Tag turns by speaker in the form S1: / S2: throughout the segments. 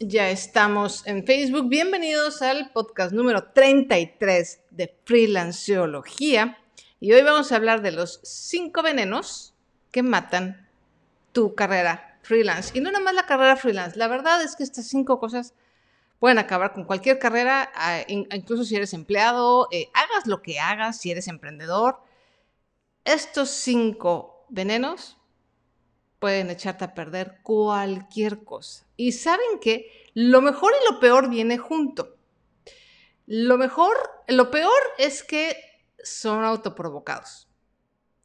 S1: Ya estamos en Facebook. Bienvenidos al podcast número 33 de Freelanceología. Y hoy vamos a hablar de los cinco venenos que matan tu carrera freelance. Y no nada más la carrera freelance. La verdad es que estas cinco cosas pueden acabar con cualquier carrera, incluso si eres empleado, eh, hagas lo que hagas, si eres emprendedor. Estos cinco venenos pueden echarte a perder cualquier cosa. Y saben que lo mejor y lo peor viene junto. Lo mejor, lo peor es que son autoprovocados.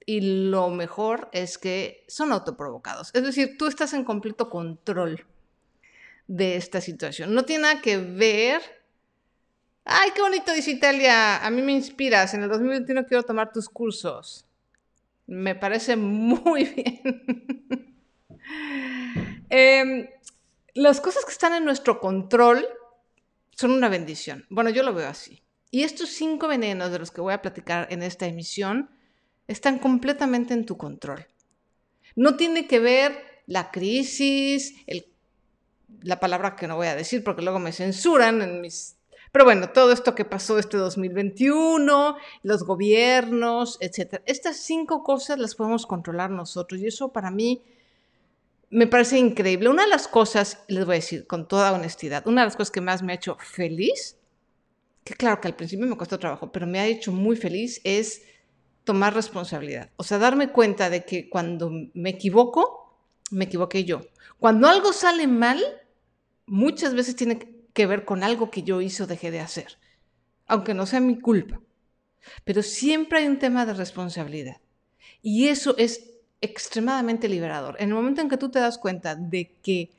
S1: Y lo mejor es que son autoprovocados. Es decir, tú estás en completo control de esta situación. No tiene nada que ver. Ay, qué bonito dice Italia. A mí me inspiras. En el 2021 quiero tomar tus cursos. Me parece muy bien. Em, las cosas que están en nuestro control son una bendición. Bueno, yo lo veo así. Y estos cinco venenos de los que voy a platicar en esta emisión están completamente en tu control. No tiene que ver la crisis, la palabra que no voy a decir porque luego me censuran en mis pero bueno, todo esto que pasó este 2021, los gobiernos, etc. Estas cinco cosas las podemos controlar nosotros y eso para mí me parece increíble. Una de las cosas, les voy a decir con toda honestidad, una de las cosas que más me ha hecho feliz, que claro que al principio me costó trabajo, pero me ha hecho muy feliz, es tomar responsabilidad. O sea, darme cuenta de que cuando me equivoco, me equivoqué yo. Cuando algo sale mal, muchas veces tiene que ver con algo que yo hice o dejé de hacer, aunque no sea mi culpa. Pero siempre hay un tema de responsabilidad. Y eso es extremadamente liberador. En el momento en que tú te das cuenta de que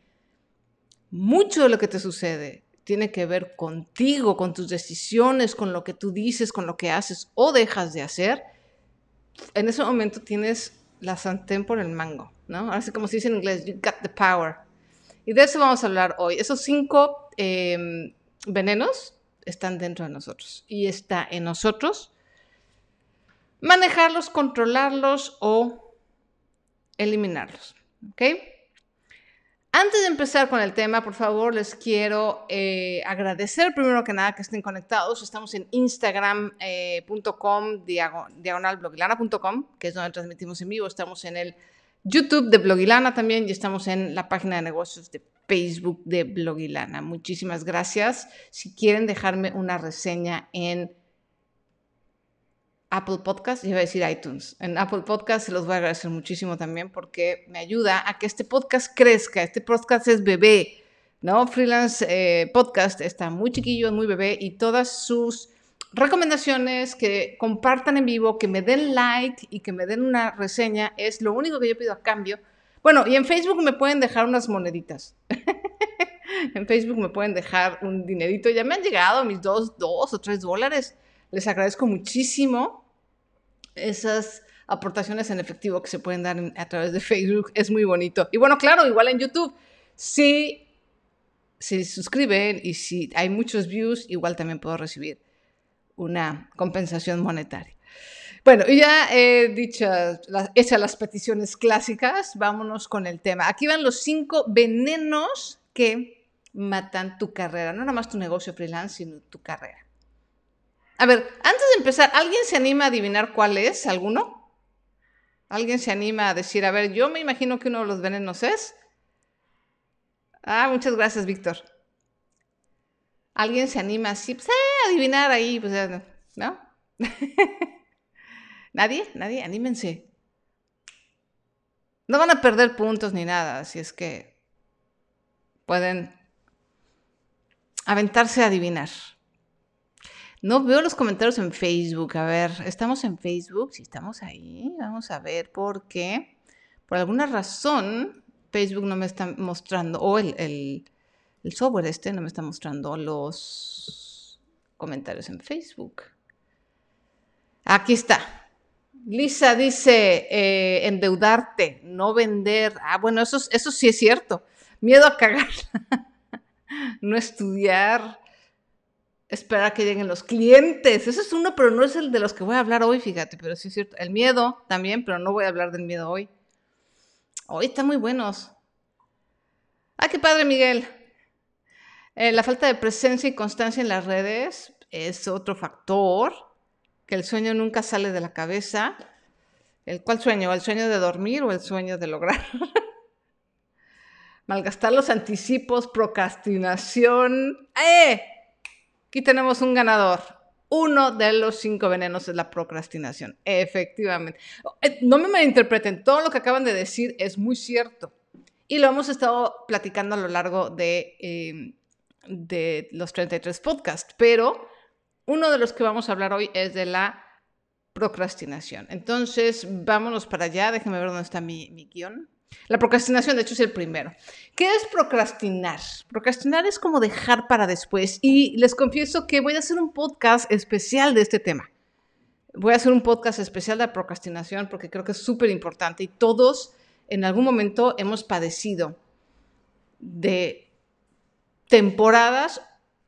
S1: mucho de lo que te sucede tiene que ver contigo, con tus decisiones, con lo que tú dices, con lo que haces o dejas de hacer, en ese momento tienes la santén por el mango, ¿no? Así como se dice en inglés, you got the power. Y de eso vamos a hablar hoy. Esos cinco em, venenos están dentro de nosotros y está en nosotros manejarlos, controlarlos o eliminarlos. ¿Ok? Antes de empezar con el tema, por favor, les quiero eh, agradecer primero que nada que estén conectados. Estamos en instagram.com, eh, diagonalblogilana.com, que es donde transmitimos en vivo. Estamos en el YouTube de Blogilana también y estamos en la página de negocios de Facebook de Blogilana. Muchísimas gracias. Si quieren dejarme una reseña en Apple Podcast, iba a decir iTunes. En Apple Podcast se los voy a agradecer muchísimo también porque me ayuda a que este podcast crezca. Este podcast es bebé, ¿no? Freelance eh, Podcast está muy chiquillo, muy bebé y todas sus recomendaciones, que compartan en vivo, que me den like y que me den una reseña, es lo único que yo pido a cambio. Bueno, y en Facebook me pueden dejar unas moneditas. en Facebook me pueden dejar un dinerito. Ya me han llegado mis dos, dos o tres dólares. Les agradezco muchísimo esas aportaciones en efectivo que se pueden dar a través de Facebook. Es muy bonito. Y bueno, claro, igual en YouTube. Si se suscriben y si hay muchos views, igual también puedo recibir una compensación monetaria. Bueno, y ya he dicho, hechas las peticiones clásicas, vámonos con el tema. Aquí van los cinco venenos que matan tu carrera, no nada más tu negocio freelance, sino tu carrera. A ver, antes de empezar, ¿alguien se anima a adivinar cuál es? ¿Alguno? ¿Alguien se anima a decir, a ver, yo me imagino que uno de los venenos es? Ah, muchas gracias, Víctor alguien se anima así, pues, a adivinar ahí, pues, ¿no? ¿Nadie? ¿Nadie? Anímense. No van a perder puntos ni nada, así es que pueden aventarse a adivinar. No veo los comentarios en Facebook. A ver, ¿estamos en Facebook? Si estamos ahí, vamos a ver por qué. Por alguna razón, Facebook no me está mostrando, o el, el software este no me está mostrando los comentarios en Facebook. Aquí está. Lisa dice, eh, endeudarte, no vender. Ah, bueno, eso, eso sí es cierto. Miedo a cagar. no estudiar. Esperar que lleguen los clientes. Eso es uno, pero no es el de los que voy a hablar hoy, fíjate. Pero sí es cierto. El miedo también, pero no voy a hablar del miedo hoy. Hoy están muy buenos. Ah, qué padre, Miguel. Eh, la falta de presencia y constancia en las redes es otro factor, que el sueño nunca sale de la cabeza. ¿El cuál sueño? ¿El sueño de dormir o el sueño de lograr? Malgastar los anticipos, procrastinación. ¡Eh! Aquí tenemos un ganador. Uno de los cinco venenos es la procrastinación. Efectivamente. Eh, no me malinterpreten, todo lo que acaban de decir es muy cierto. Y lo hemos estado platicando a lo largo de, em, de los 33 podcasts, pero uno de los que vamos a hablar hoy es de la procrastinación. Entonces, vámonos para allá. Déjenme ver dónde está mi, mi guion. La procrastinación, de hecho, es el primero. ¿Qué es procrastinar? Procrastinar es como dejar para después. Y les confieso que voy a hacer un podcast especial de este tema. Voy a hacer un podcast especial de la procrastinación porque creo que es súper importante y todos en algún momento hemos padecido de temporadas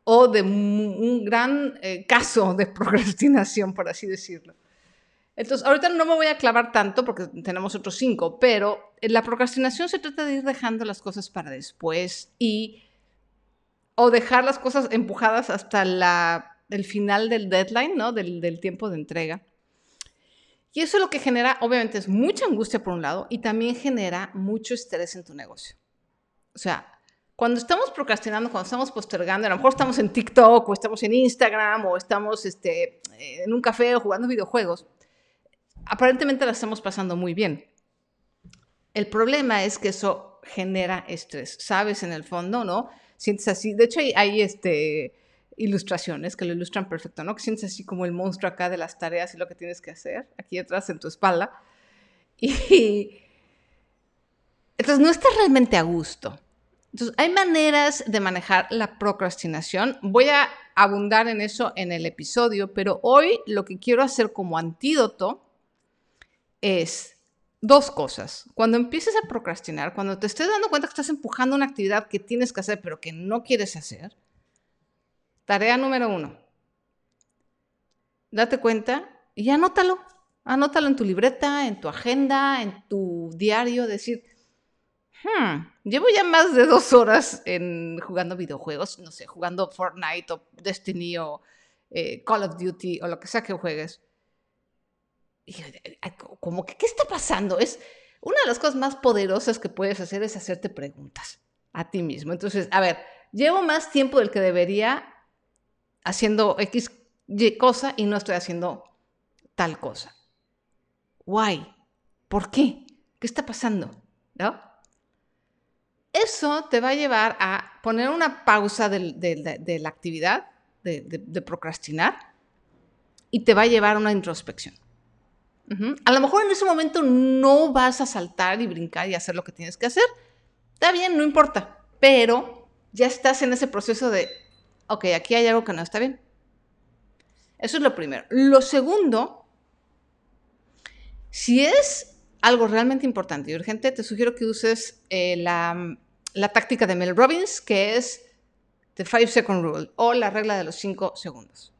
S1: o de un gran eh, caso de procrastinación, por así decirlo. Entonces, ahorita no me voy a clavar tanto porque tenemos otros cinco, pero la procrastinación se trata de ir dejando las cosas para después y o dejar las cosas empujadas hasta la, el final del deadline, ¿no? Del, del tiempo de entrega. Y eso lo que genera, obviamente, es mucha angustia por un lado y también genera mucho estrés en tu negocio. O sea, cuando estamos procrastinando, cuando estamos postergando, a lo mejor estamos en TikTok o estamos en Instagram o estamos este, en un café o jugando videojuegos, aparentemente la estamos pasando muy bien. El problema es que eso genera estrés, ¿sabes? En el fondo, ¿no? Sientes así. De hecho, hay, este, ilustraciones que lo ilustran perfecto, ¿no? Que sientes así como el monstruo acá de las tareas y lo que tienes que hacer, aquí atrás en tu espalda. Y entonces no estás realmente a gusto. Entonces, hay maneras de manejar la procrastinación. Voy a abundar en eso en el episodio, pero hoy lo que quiero hacer como antídoto es dos cosas. Cuando empieces a procrastinar, cuando te estés dando cuenta que estás empujando una actividad que tienes que hacer pero que no quieres hacer, tarea número uno, date cuenta y anótalo. Anótalo en tu libreta, en tu agenda, en tu diario, decir, hmm, llevo ya más de dos horas en jugando videojuegos, no sé, jugando Fortnite o Destiny o eh, Call of Duty o lo que sea que juegues y como que, ¿qué está pasando? Es una de las cosas más poderosas que puedes hacer es hacerte preguntas a ti mismo. Entonces, a ver, llevo más tiempo del que debería haciendo X cosa y no estoy haciendo tal cosa. Why? ¿Por qué? ¿Qué está pasando? ¿No? Eso te va a llevar a poner una pausa de, la actividad, de procrastinar, y te va a llevar a una introspección. A lo mejor en ese momento no vas a saltar y brincar y hacer lo que tienes que hacer. Está bien, no importa. Pero ya estás en ese proceso de, ok, aquí hay algo que no está bien. Eso es lo primero. Lo segundo, si es algo realmente importante y urgente, te sugiero que uses eh, la, la táctica de Mel Robbins, que es The Five Second Rule o la regla de los 5 segundos.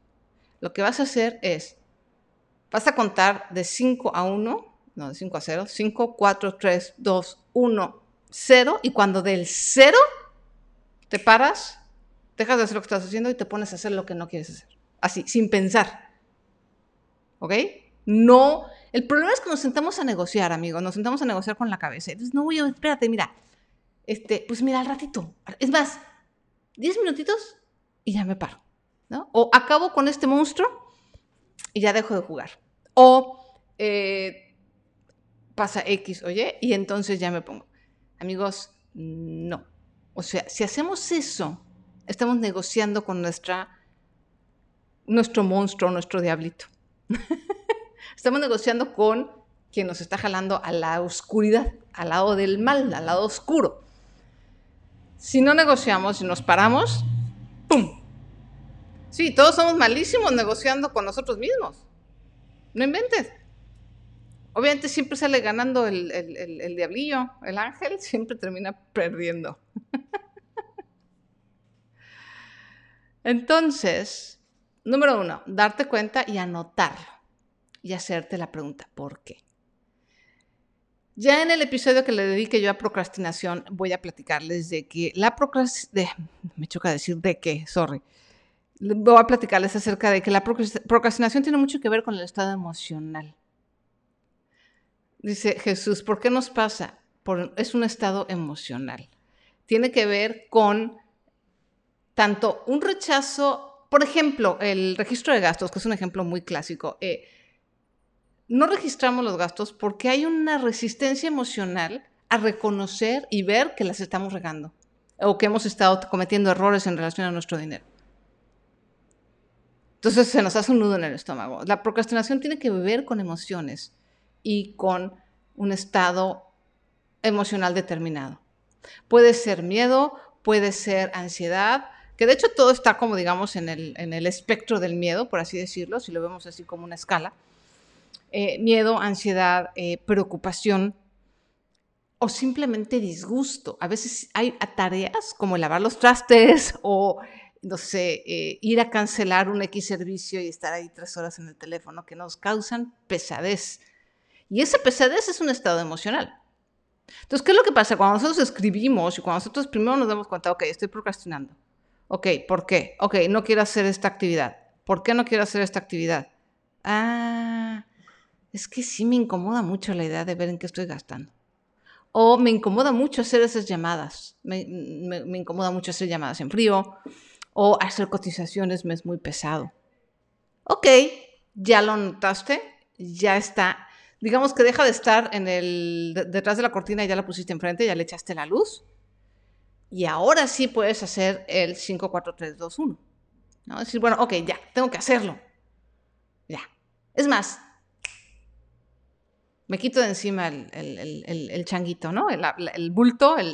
S1: Lo que vas a hacer es Vas a contar de 5 a 1, no, de 5 a 0, 5, 4, 3, 2, 1, 0. Y cuando del 0 te paras, dejas de hacer lo que estás haciendo y te pones a hacer lo que no quieres hacer. Así, sin pensar. ¿Ok? No. El problema es que nos sentamos a negociar, amigos. Nos sentamos a negociar con la cabeza. Entonces, no, yo, espérate, mira. Este, pues mira, al ratito. Es más, 10 minutitos y ya me paro. ¿no? O acabo con este monstruo y ya dejo de jugar. O eh, pasa X, oye, y entonces ya me pongo. Amigos, no. O sea, si hacemos eso, estamos negociando con nuestra, nuestro monstruo, nuestro diablito. estamos negociando con quien nos está jalando a la oscuridad, al lado del mal, al lado oscuro. Si no negociamos y nos paramos, ¡pum! Sí, todos somos malísimos negociando con nosotros mismos. No inventes. Obviamente siempre sale ganando el, el diablillo, el ángel siempre termina perdiendo. Entonces, número uno, darte cuenta y anotarlo y hacerte la pregunta, ¿por qué? Ya en el episodio que le dedique yo a procrastinación, voy a platicarles de que la procrastinación, me choca decir de qué, sorry. Voy a platicarles acerca de que la procrastinación tiene mucho que ver con el estado emocional. Dice Jesús, ¿por qué nos pasa? es un estado emocional. Tiene que ver con tanto un rechazo, por ejemplo, el registro de gastos, que es un ejemplo muy clásico. Eh, no registramos los gastos porque hay una resistencia emocional a reconocer y ver que las estamos regando o que hemos estado cometiendo errores en relación a nuestro dinero. Entonces se nos hace un nudo en el estómago. La procrastinación tiene que ver con emociones y con un estado emocional determinado. Puede ser miedo, puede ser ansiedad, que de hecho todo está como digamos en el, en el espectro del miedo, por así decirlo, si lo vemos así como una escala. Eh, miedo, ansiedad, eh, preocupación o simplemente disgusto. A veces hay tareas como lavar los trastes o, no sé, eh, ir a cancelar un X servicio y estar ahí tres horas en el teléfono que nos causan pesadez. Y esa pesadez es un estado emocional. Entonces, ¿qué es lo que pasa? Cuando nosotros escribimos y cuando nosotros primero nos damos cuenta, ok, estoy procrastinando. Ok, ¿por qué? Ok, no quiero hacer esta actividad. ¿Por qué no quiero hacer esta actividad? Ah, es que sí me incomoda mucho la idea de ver en qué estoy gastando. O me incomoda mucho hacer esas llamadas. Me, incomoda mucho hacer llamadas en frío. O hacer cotizaciones me es muy pesado. Ok, ya lo notaste, ya está. Digamos que deja de estar detrás de la cortina y ya la pusiste enfrente, ya le echaste la luz. Y ahora sí puedes hacer el 5, 4, 3, 2, 1. ¿no? Decir, bueno, ok, ya, tengo que hacerlo. Ya. Es más, me quito de encima el, changuito, ¿no? El, bulto, el,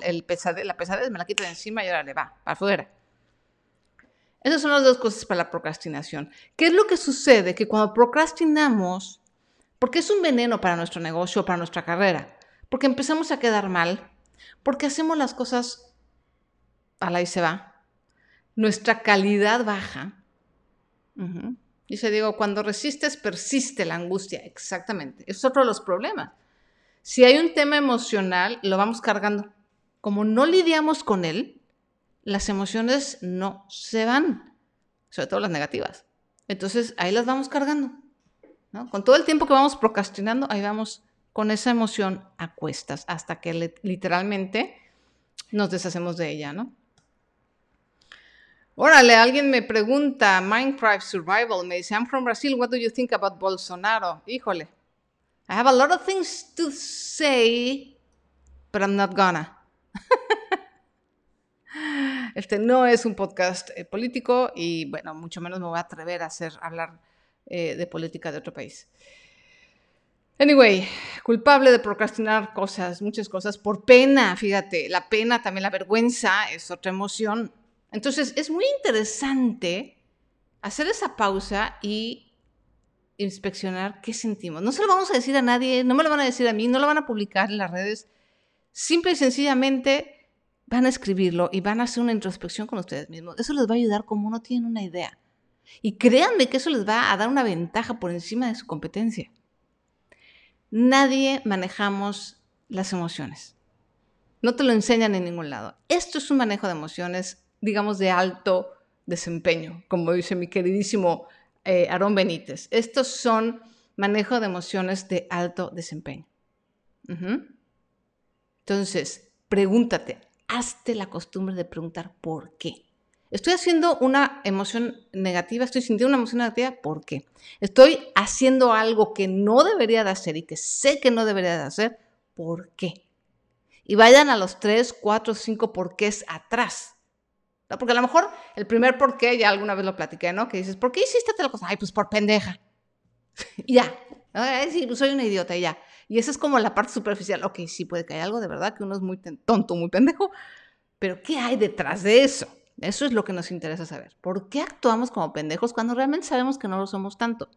S1: la pesadez, me la quito de encima y ahora le va, para afuera. Esas son las dos cosas para la procrastinación. ¿Qué es lo que sucede? Que cuando procrastinamos, porque es un veneno para nuestro negocio, para nuestra carrera, porque empezamos a quedar mal, porque hacemos las cosas a la y se va, nuestra calidad baja. Dice Diego, cuando resistes persiste la angustia. Exactamente. Es otro de los problemas. Si hay un tema emocional, lo vamos cargando. Como no lidiamos con él, las emociones no se van, sobre todo las negativas. Entonces ahí las vamos cargando. Con todo el tiempo que vamos procrastinando, ahí vamos con esa emoción a cuestas hasta que literalmente nos deshacemos de ella, ¿no? Órale, alguien me pregunta, Minecraft Survival, me dice, I'm from Brazil, what do you think about Bolsonaro? Híjole, I have a lot of things to say, but I'm not gonna. Este no es un podcast eh, político y, bueno, mucho menos me voy a atrever a hacer, hablar eh, de política de otro país. Anyway, culpable de procrastinar cosas, muchas cosas, por pena, fíjate, la pena, también la vergüenza es otra emoción entonces, es muy interesante hacer esa pausa y inspeccionar qué sentimos. No se lo vamos a decir a nadie, no me lo van a decir a mí, no lo van a publicar en las redes. Simple y sencillamente van a escribirlo y van a hacer una introspección con ustedes mismos. Eso les va a ayudar como no tienen una idea. Y créanme que eso les va a dar una ventaja por encima de su competencia. Nadie manejamos las emociones. No te lo enseñan en ningún lado. Esto es un manejo de emociones digamos, de alto desempeño, como dice mi queridísimo eh, Aarón Benítez. Estos son manejo de emociones de alto desempeño. Entonces, pregúntate, hazte la costumbre de preguntar por qué. Estoy haciendo una emoción negativa, estoy sintiendo una emoción negativa, ¿por qué? Estoy haciendo algo que no debería de hacer y que sé que no debería de hacer, ¿por qué? Y vayan a los tres, cuatro, cinco porqués atrás. Porque a lo mejor el primer por qué, ya alguna vez lo platiqué, ¿no? Que dices, ¿por qué hiciste tal cosa? Ay, pues por pendeja. y ya. Sí, pues soy una idiota y ya. Y esa es como la parte superficial. Ok, sí, puede que haya algo de verdad, que uno es muy tonto, muy pendejo. Pero ¿qué hay detrás de eso? Eso es lo que nos interesa saber. ¿Por qué actuamos como pendejos cuando realmente sabemos que no lo somos tanto?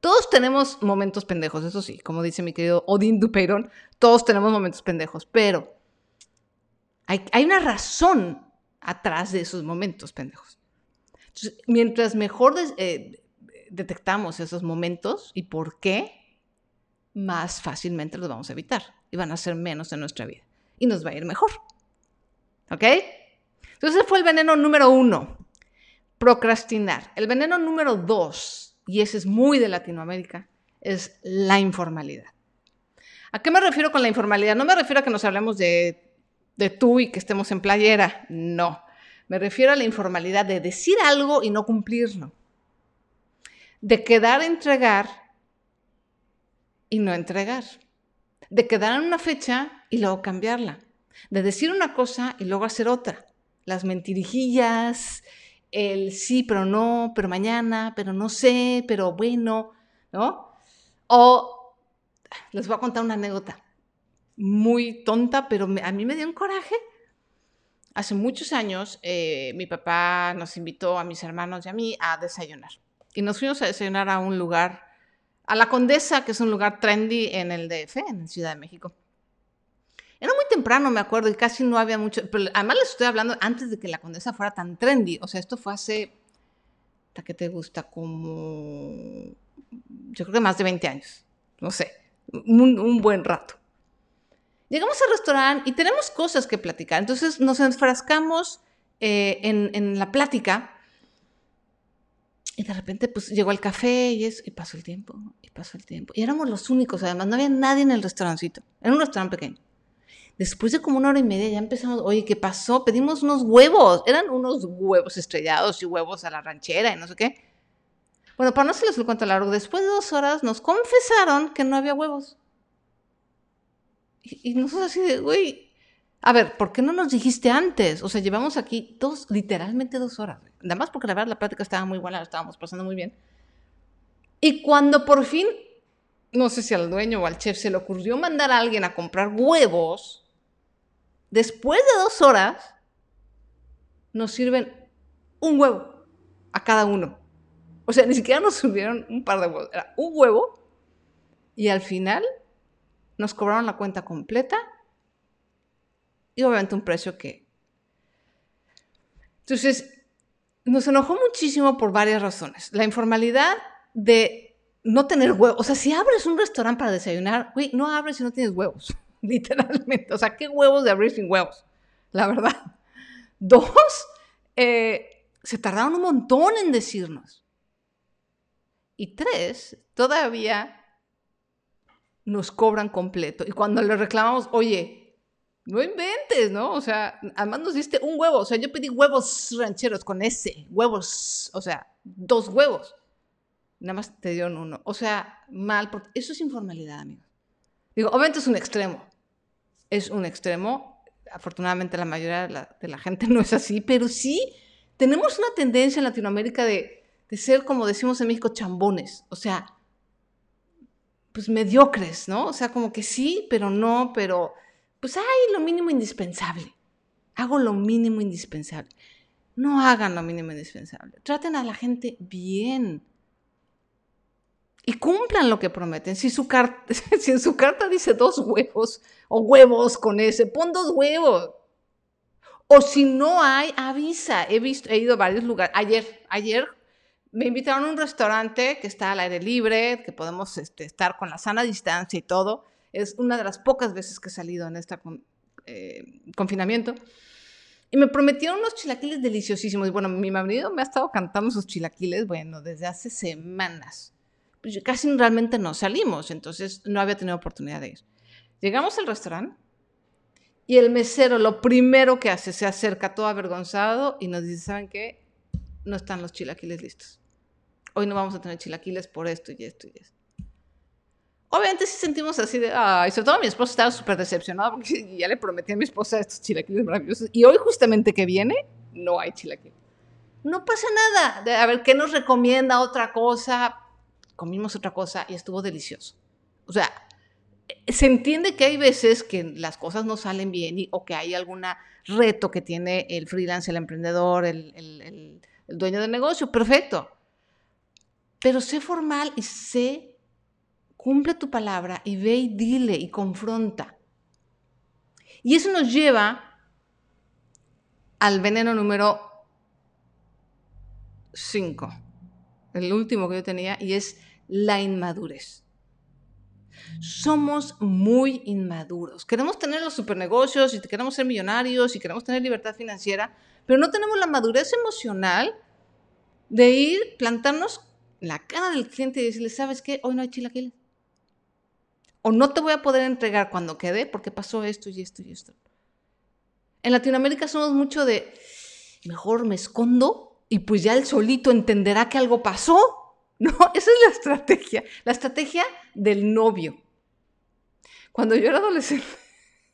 S1: Todos tenemos momentos pendejos, eso sí, como dice mi querido Odín Dupeirón, todos tenemos momentos pendejos, pero hay, hay una razón atrás de esos momentos pendejos. Entonces, mientras mejor eh, detectamos esos momentos y por qué, más fácilmente los vamos a evitar. y van a ser menos en nuestra vida. Y nos va a ir mejor. ¿Ok? Entonces fue el veneno número uno, procrastinar. El veneno número dos, y ese es muy de Latinoamérica, es la informalidad. ¿A qué me refiero con la informalidad? No me refiero a que nos hablemos de, de tú y que estemos en playera, no. Me refiero a la informalidad de decir algo y no cumplirlo. De quedar a entregar y no entregar. De quedar en una fecha y luego cambiarla. De decir una cosa y luego hacer otra. Las mentirijillas, el sí, pero no, pero mañana, pero no sé, pero bueno, ¿no? O les voy a contar una anécdota muy tonta, pero a mí me dio un coraje. Hace muchos años eh, mi papá nos invitó a mis hermanos y a mí a desayunar. Y nos fuimos a desayunar a un lugar, a La Condesa, que es un lugar trendy en el DF, en Ciudad de México. Era muy temprano, me acuerdo, y casi no había mucho. Pero además les estoy hablando antes de que la Condesa fuera tan trendy. O sea, esto fue hace. ¿Hasta qué te gusta? Como. Yo creo que más de 20 años. No sé. Un, un buen rato. Llegamos al restaurante y tenemos cosas que platicar. Entonces nos enfrascamos eh, en, en, la plática. Y de repente, pues llegó el café y eso, y pasó el tiempo, y pasó el tiempo. Y éramos los únicos, además, no había nadie en el restaurancito. Era un restaurante pequeño. Después de como una hora y media ya empezamos, oye, ¿qué pasó? Pedimos unos huevos, eran unos huevos estrellados y huevos a la ranchera y no sé qué. Bueno, para no se les cuento largo, después de dos horas nos confesaron que no había huevos. Y, y nosotros así de, güey, a ver, ¿por qué no nos dijiste antes? O sea, llevamos aquí dos, literalmente dos horas. Nada más porque la verdad la plática estaba muy buena, la estábamos pasando muy bien. Y cuando por fin, no sé si al dueño o al chef se le ocurrió mandar a alguien a comprar huevos, después de dos horas, nos sirven un huevo a cada uno. O sea, ni siquiera nos sirvieron un par de huevos, era un huevo y al final nos cobraron la cuenta completa y obviamente un precio que... Entonces, nos enojó muchísimo por varias razones. La informalidad de no tener huevos. O sea, si abres un restaurante para desayunar, güey, no abres si no tienes huevos. literalmente. O sea, qué huevos de abrir sin huevos, la verdad. Dos, eh, se tardaron un montón en decirnos. Y tres, todavía nos cobran completo. Y cuando le reclamamos, oye, no inventes, ¿no? O sea, además nos diste un huevo. O sea, yo pedí huevos rancheros con ese, huevos, o sea, dos huevos. Nada más te dieron uno. O sea, mal, porque eso es informalidad, amigos. Digo, obviamente es un extremo es un extremo. Afortunadamente la mayoría de la, gente no es así, pero sí tenemos una tendencia en Latinoamérica de, de ser, como decimos en México, chambones. O sea, pues mediocres, ¿no? O sea, como que sí, pero no, pero pues hay lo mínimo indispensable. Hago lo mínimo indispensable. No hagan lo mínimo indispensable. Traten a la gente bien y cumplan lo que prometen. Si, su si en su carta dice dos huevos o huevos con ese, pon dos huevos. O si no hay, avisa. He, visto, he ido a varios lugares. Ayer, ayer me invitaron a un restaurante que está al aire libre, que podemos este, estar con la sana distancia y todo. Es una de las pocas veces que he salido en este confinamiento. Y me prometieron unos chilaquiles deliciosísimos. Y bueno, mi marido me ha estado cantando sus chilaquiles, bueno, desde hace semanas pues casi realmente no salimos, entonces no había tenido oportunidad de ir. Llegamos al restaurante y el mesero lo primero que hace, se acerca todo avergonzado y nos dice, ¿saben qué? No están los chilaquiles listos. Hoy no vamos a tener chilaquiles por esto y esto y esto. Obviamente sí sentimos así de, ay, sobre todo mi esposa estaba súper decepcionada porque ya le prometí a mi esposa estos chilaquiles maravillosos. Y hoy justamente que viene, no hay chilaquiles. No pasa nada. De, a ver, ¿qué nos recomienda otra cosa? comimos otra cosa y estuvo delicioso. O sea, se entiende que hay veces que las cosas no salen bien o que hay algún reto que tiene el freelance, el emprendedor, el, el, dueño del negocio. Perfecto. Pero sé formal y sé, cumple tu palabra y ve y dile y confronta. Y eso nos lleva al veneno número 5, el último que yo tenía, y es la inmadurez. Somos muy inmaduros. Queremos tener los supernegocios y queremos ser millonarios y queremos tener libertad financiera, pero no tenemos la madurez emocional de ir, plantarnos la cara del cliente y decirle, ¿sabes qué? Hoy no hay chilaquiles. O no te voy a poder entregar cuando quede porque pasó esto y esto y esto. En Latinoamérica somos mucho de, mejor me escondo y pues ya el solito entenderá que algo pasó. No, esa es la estrategia, la estrategia del novio. Cuando yo era adolescente,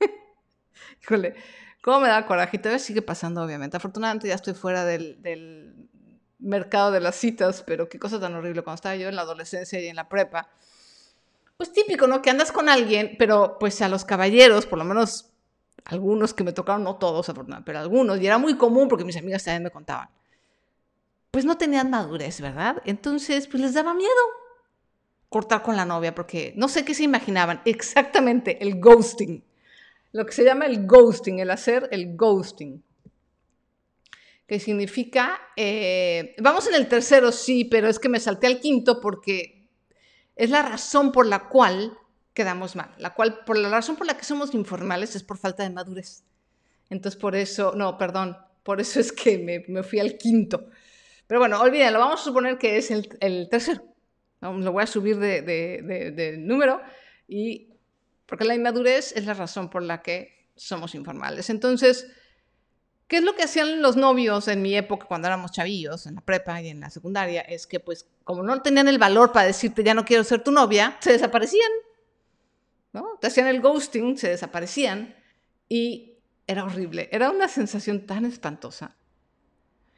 S1: híjole, cómo me da coraje. Y todavía sigue pasando, obviamente. Afortunadamente ya estoy fuera del, del mercado de las citas, pero qué cosa tan horrible cuando estaba yo en la adolescencia y en la prepa. Pues típico, ¿no? Que andas con alguien, pero pues a los caballeros, por lo menos algunos que me tocaron, no todos, pero algunos, y era muy común porque mis amigas también me contaban, pues no tenían madurez, ¿verdad? Entonces, pues les daba miedo cortar con la novia porque no sé qué se imaginaban, exactamente el ghosting, lo que se llama el ghosting, el hacer el ghosting que significa, eh, vamos en el tercero, sí, pero es que me salté al quinto porque es la razón por la cual quedamos mal, la cual, por la razón por la que somos informales es por falta de madurez. Entonces, por eso, no, perdón, por eso es que me, fui al quinto. Pero bueno, olvídenlo, vamos a suponer que es el, tercero. Lo voy a subir de, de número y porque la inmadurez es la razón por la que somos informales. Entonces, ¿Qué es lo que hacían los novios en mi época cuando éramos chavillos, en la prepa y en la secundaria? Es que pues como no tenían el valor para decirte ya no quiero ser tu novia, se desaparecían. ¿no? Te hacían el ghosting, se desaparecían y era horrible. Era una sensación tan espantosa.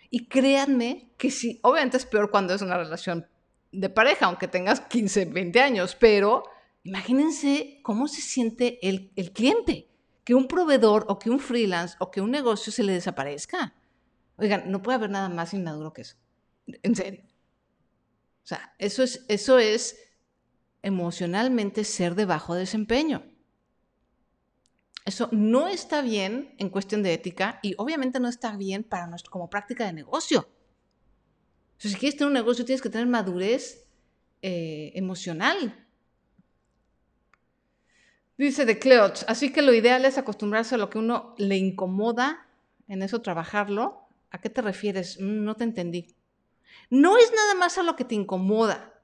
S1: Y créanme que sí, obviamente es peor cuando es una relación de pareja, aunque tengas 15, 20 años, pero imagínense cómo se siente el, el cliente que un proveedor o que un freelance o que un negocio se le desaparezca. Oigan, no puede haber nada más inmaduro que eso. En serio. O sea, eso es, eso es emocionalmente ser de bajo desempeño. Eso no está bien en cuestión de ética y obviamente no está bien para nuestro, como práctica de negocio. O si quieres tener un negocio tienes que tener madurez eh, emocional Dice de Cleoch, así que lo ideal es acostumbrarse a lo que uno le incomoda, en eso trabajarlo. ¿A qué te refieres? Mm, no te entendí. No es nada más a lo que te incomoda.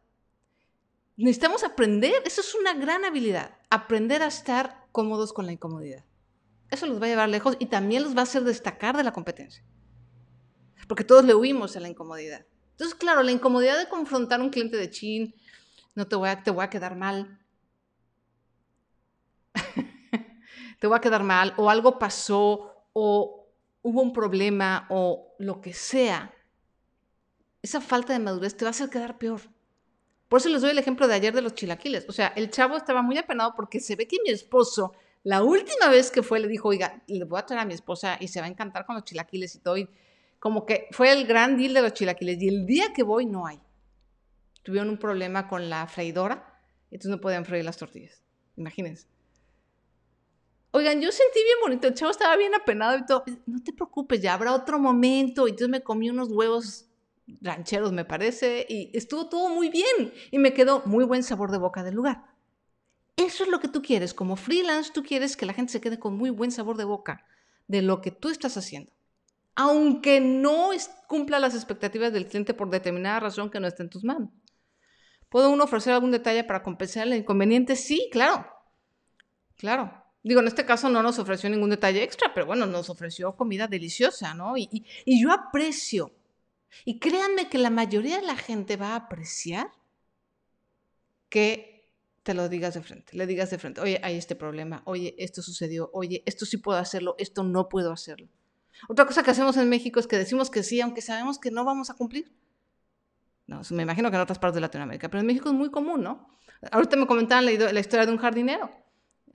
S1: Necesitamos aprender, eso es una gran habilidad, aprender a estar cómodos con la incomodidad. Eso los va a llevar lejos y también los va a hacer destacar de la competencia. Porque todos le huimos a la incomodidad. Entonces, claro, la incomodidad de confrontar a un cliente de chin, no te voy a, te voy a quedar mal, te voy a quedar mal, o algo pasó, o hubo un problema, o lo que sea, esa falta de madurez te va a hacer quedar peor. Por eso les doy el ejemplo de ayer de los chilaquiles. O sea, el chavo estaba muy apenado porque se ve que mi esposo, la última vez que fue, le dijo, oiga, le voy a traer a mi esposa y se va a encantar con los chilaquiles y todo. Y como que fue el gran deal de los chilaquiles. Y el día que voy no hay. Tuvieron un problema con la freidora, entonces no podían freír las tortillas. Imagínense. Oigan, yo sentí bien bonito, el chavo estaba bien apenado y todo. No te preocupes, ya habrá otro momento. Y entonces me comí unos huevos rancheros, me parece, y estuvo todo muy bien. Y me quedó muy buen sabor de boca del lugar. Eso es lo que tú quieres. Como freelance, tú quieres que la gente se quede con muy buen sabor de boca de lo que tú estás haciendo. Aunque no cumpla las expectativas del cliente por determinada razón que no esté en tus manos. ¿Puedo uno ofrecer algún detalle para compensar el inconveniente? Sí, claro. Claro. Digo, en este caso no nos ofreció ningún detalle extra, pero bueno, nos ofreció comida deliciosa, ¿no? Y, yo aprecio, y créanme que la mayoría de la gente va a apreciar que te lo digas de frente, le digas de frente, oye, hay este problema, oye, esto sucedió, oye, esto sí puedo hacerlo, esto no puedo hacerlo. Otra cosa que hacemos en México es que decimos que sí, aunque sabemos que no vamos a cumplir. No, me imagino que en otras partes de Latinoamérica, pero en México es muy común, ¿no? Ahorita me comentaban la historia de un jardinero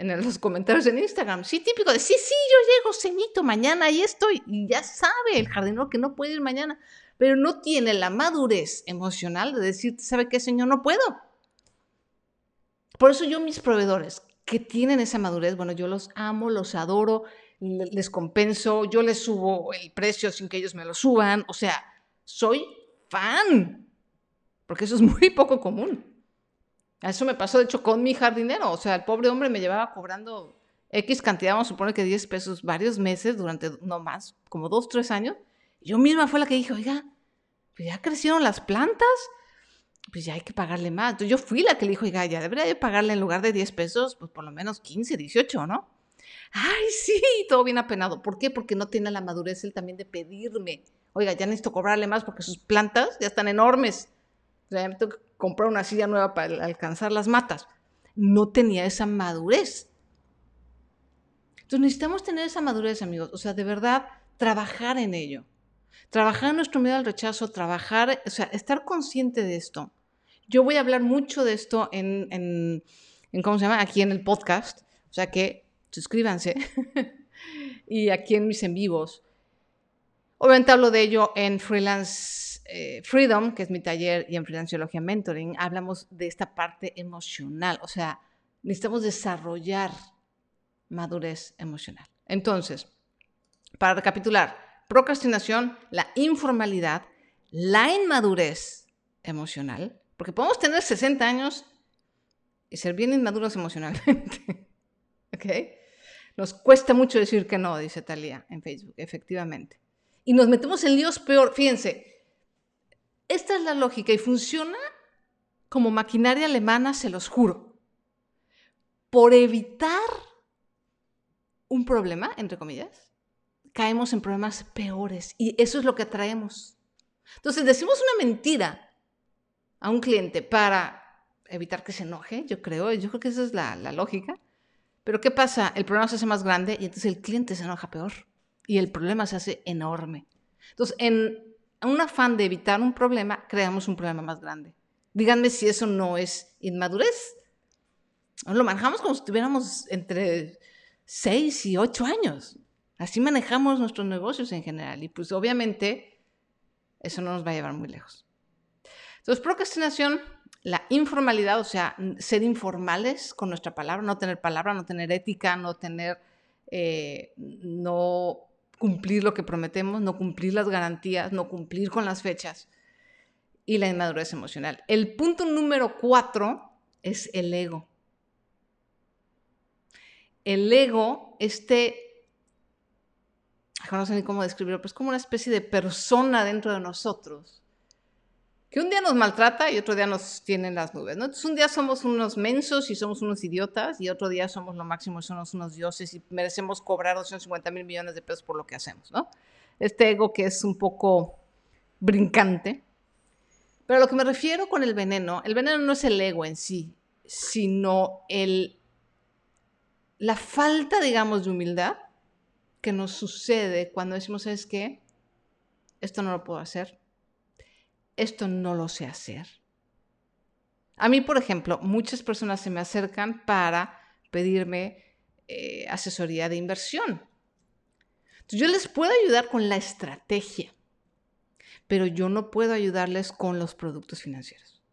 S1: en los comentarios en Instagram. Sí, típico de, sí, sí, yo llego cenito mañana, ahí estoy. Y ya sabe el jardinero que no puede ir mañana, pero no tiene la madurez emocional de decir, ¿sabe qué, señor? No puedo. Por eso yo mis proveedores que tienen esa madurez, bueno, yo los amo, los adoro, les compenso, yo les subo el precio sin que ellos me lo suban, o sea, soy fan, porque eso es muy poco común. Eso me pasó, de hecho, con mi jardinero. O sea, el pobre hombre me llevaba cobrando X cantidad, vamos a suponer que 10 pesos, varios meses, durante no más, como dos, tres años. Yo misma fue la que dije, oiga, pues ya crecieron las plantas, pues ya hay que pagarle más. Entonces yo fui la que le dijo, oiga, ya debería de pagarle en lugar de 10 pesos, pues por lo menos 15, 18, ¿no? Ay, sí, todo bien apenado. ¿Por qué? Porque no tiene la madurez él también de pedirme. Oiga, ya necesito cobrarle más porque sus plantas ya están enormes. O sea, ya me tengo que comprar una silla nueva para alcanzar las matas. No tenía esa madurez. Entonces necesitamos tener esa madurez, amigos. O sea, de verdad, trabajar en ello. Trabajar en nuestro miedo al rechazo, trabajar, o sea, estar consciente de esto. Yo voy a hablar mucho de esto en, en, en ¿cómo se llama? Aquí en el podcast. O sea que suscríbanse. y aquí en mis en vivos. Obviamente hablo de ello en Freelance eh, Freedom, que es mi taller, y en Freelanciología Mentoring. Hablamos de esta parte emocional. O sea, necesitamos desarrollar madurez emocional. Entonces, para recapitular, procrastinación, la informalidad, la inmadurez emocional, porque podemos tener 60 años y ser bien inmaduros emocionalmente. ¿Ok? Nos cuesta mucho decir que no, dice Talía en Facebook, efectivamente. Y nos metemos en líos peor. Fíjense, esta es la lógica y funciona como maquinaria alemana, se los juro. Por evitar un problema, entre comillas, caemos en problemas peores y eso es lo que atraemos. Entonces, decimos una mentira a un cliente para evitar que se enoje, yo creo, yo creo que esa es la, la lógica. Pero ¿qué pasa? El problema se hace más grande y entonces el cliente se enoja peor y el problema se hace enorme. Entonces, en un afán de evitar un problema, creamos un problema más grande. Díganme si eso no es inmadurez. Lo manejamos como si estuviéramos entre 6 y 8 años. Así manejamos nuestros negocios en general y pues obviamente eso no nos va a llevar muy lejos. Entonces, procrastinación, la informalidad, o sea, ser informales con nuestra palabra, no tener palabra, no tener ética, no tener, eh, no cumplir lo que prometemos, no cumplir las garantías, no cumplir con las fechas y la inmadurez emocional. El punto número cuatro es el ego el ego, este, no sé ni cómo describirlo, pero es como una especie de persona dentro de nosotros, que un día nos maltrata y otro día nos tiene en las nubes. ¿no? Entonces un día somos unos mensos y somos unos idiotas y otro día somos lo máximo y somos unos dioses y merecemos cobrar 250 mil millones de pesos por lo que hacemos. ¿no? Este ego que es un poco brincante. Pero a lo que me refiero con el veneno, el veneno no es el ego en sí, sino el la falta, digamos, de humildad que nos sucede cuando decimos, ¿sabes qué? Esto no lo puedo hacer. Esto no lo sé hacer. A mí, por ejemplo, muchas personas se me acercan para pedirme eh, asesoría de inversión. Entonces, yo les puedo ayudar con la estrategia, pero yo no puedo ayudarles con los productos financieros.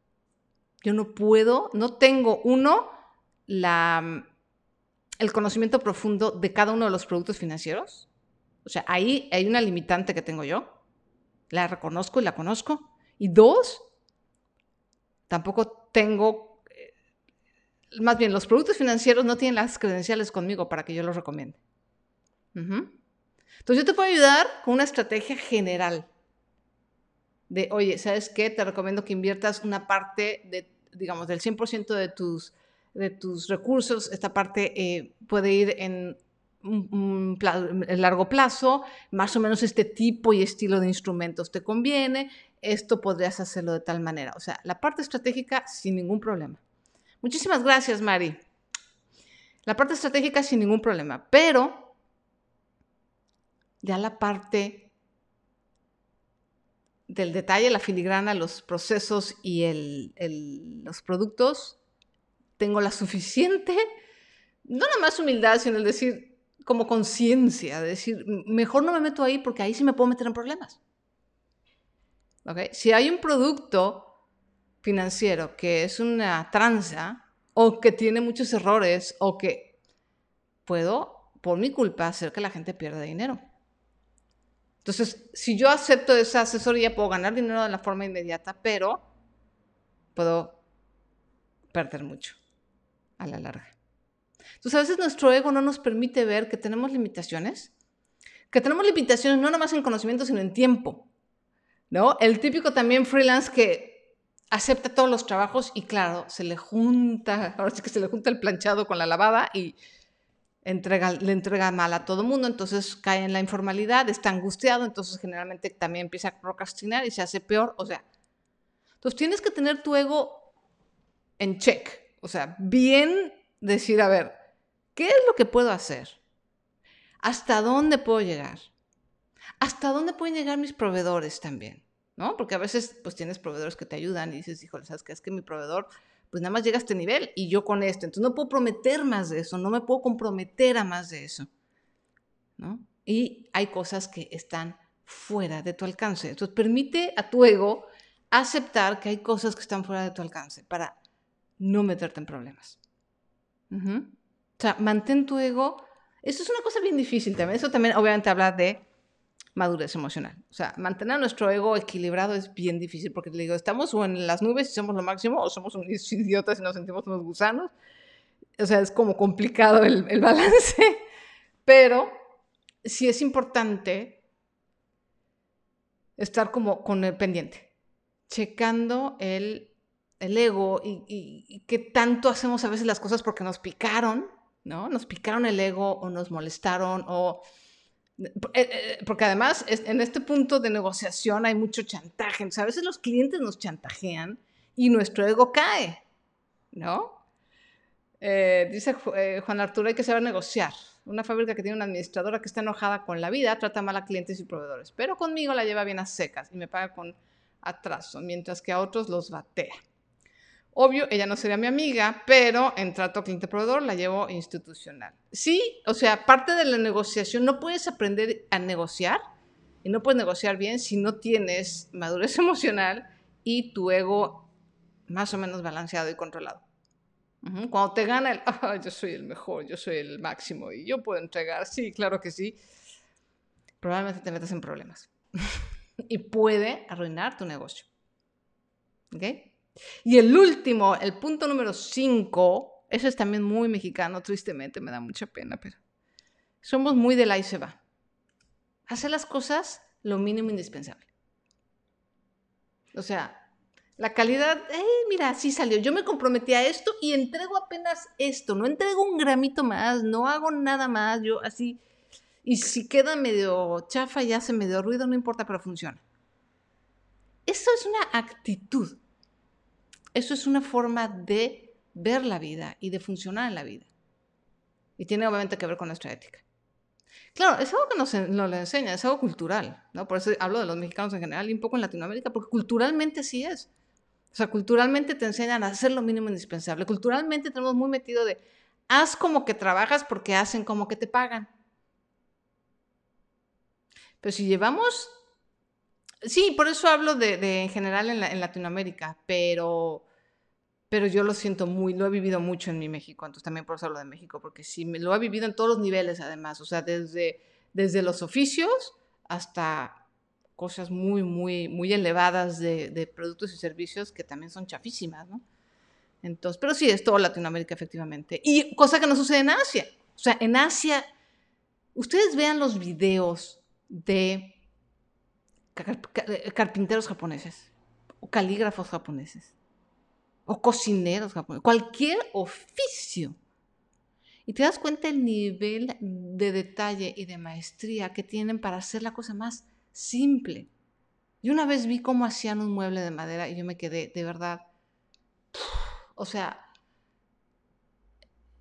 S1: Yo no puedo, no tengo, uno, la el conocimiento profundo de cada uno de los productos financieros. O sea, ahí hay una limitante que tengo yo. La reconozco y la conozco. Y dos, tampoco tengo, eh, más bien, los productos financieros no tienen las credenciales conmigo para que yo los recomiende. Entonces yo te puedo ayudar con una estrategia general de, oye, ¿sabes qué? Te recomiendo que inviertas una parte de, digamos, del 100% de tus de tus recursos. Esta parte eh, puede ir en un, largo plazo, más o menos este tipo y estilo de instrumentos te conviene, esto podrías hacerlo de tal manera. O sea, la parte estratégica sin ningún problema. Muchísimas gracias, Mari. La parte estratégica sin ningún problema, pero ya la parte del detalle, la filigrana, los procesos y los productos, tengo la suficiente, no nada más humildad, sino el decir, como conciencia, de decir, mejor no me meto ahí porque ahí sí me puedo meter en problemas. ¿Okay? Si hay un producto financiero que es una tranza o que tiene muchos errores o que puedo, por mi culpa, hacer que la gente pierda dinero. Entonces, si yo acepto esa asesoría, puedo ganar dinero de la forma inmediata, pero puedo perder mucho a la larga. Entonces a veces nuestro ego no nos permite ver que tenemos limitaciones, que tenemos limitaciones no nomás en conocimiento, sino en tiempo. ¿No? El típico también freelance que acepta todos los trabajos y claro, se le junta, ahora sí que se le junta el planchado con la lavada y entrega, le entrega mal a todo mundo, entonces cae en la informalidad, está angustiado, entonces generalmente también empieza a procrastinar y se hace peor, o sea, entonces tienes que tener tu ego en check, o sea, bien decir, a ver, ¿qué es lo que puedo hacer? ¿Hasta dónde puedo llegar? ¿Hasta dónde pueden llegar mis proveedores también? ¿No? Porque a veces pues tienes proveedores que te ayudan y dices, híjole, ¿sabes qué? Es que mi proveedor pues nada más llega a este nivel y yo con esto. Entonces no puedo prometer más de eso, no me puedo comprometer a más de eso. ¿no? Y hay cosas que están fuera de tu alcance. Entonces permite a tu ego aceptar que hay cosas que están fuera de tu alcance para no meterte en problemas. O sea, mantén tu ego. Eso es una cosa bien difícil también. Eso también obviamente habla de madurez emocional. O sea, mantener nuestro ego equilibrado es bien difícil porque te digo, estamos o en las nubes y somos lo máximo o somos unos idiotas y nos sentimos unos gusanos. O sea, es como complicado el, el balance, pero sí es importante estar como con el pendiente, checando el, el ego y, y, y qué tanto hacemos a veces las cosas porque nos picaron, ¿no? Nos picaron el ego o nos molestaron o eh, eh, porque además en este punto de negociación hay mucho chantaje. a veces los clientes nos chantajean y nuestro ego cae, ¿no? Eh, dice Juan Arturo, hay que saber negociar. Una fábrica que tiene una administradora que está enojada con la vida trata mal a clientes y proveedores, pero conmigo la lleva bien a secas y me paga con atraso, mientras que a otros los batea. Obvio, ella no sería mi amiga, pero en trato cliente-proveedor la llevo institucional. Sí, o sea, parte de la negociación, no puedes aprender a negociar y no puedes negociar bien si no tienes madurez emocional y tu ego más o menos balanceado y controlado. Cuando te gana el, ah, yo soy el mejor, yo soy el máximo y yo puedo entregar, sí, claro que sí, probablemente te metas en problemas y puede arruinar tu negocio. ¿Ok? Y el último, el punto número 5, eso es también muy mexicano, tristemente, me da mucha pena, pero somos muy de la y se va. Hacer las cosas lo mínimo indispensable. O sea, la calidad, eh, mira, sí salió. Yo me comprometí a esto y entrego apenas esto. No entrego un gramito más, no hago nada más. Yo así. Y si queda medio chafa y hace medio ruido, no importa, pero funciona. Eso es una actitud. Eso es una forma de ver la vida y de funcionar en la vida. Y tiene obviamente que ver con nuestra ética. Claro, es algo que nos, nos le enseña, es algo cultural, ¿no? Por eso hablo de los mexicanos en general y un poco en Latinoamérica, porque culturalmente sí es. O sea, culturalmente te enseñan a hacer lo mínimo indispensable. Culturalmente tenemos muy metido de, haz como que trabajas porque hacen como que te pagan. Pero si llevamos, sí, por eso hablo de, en general en, Latinoamérica, pero pero yo lo siento muy, lo he vivido mucho en mi México, entonces también por eso hablo de México, porque sí, lo he vivido en todos los niveles además, o sea, desde, desde los oficios hasta cosas muy, muy, muy elevadas de, de productos y servicios que también son chafísimas, ¿no? Entonces, pero sí, es todo Latinoamérica efectivamente. Y cosa que no sucede en Asia. O sea, en Asia, ustedes vean los videos de carpinteros japoneses o calígrafos japoneses o cocineros japoneses, cualquier oficio. Y te das cuenta el nivel de detalle y de maestría que tienen para hacer la cosa más simple. Y una vez vi cómo hacían un mueble de madera y yo me quedé, de verdad, o sea,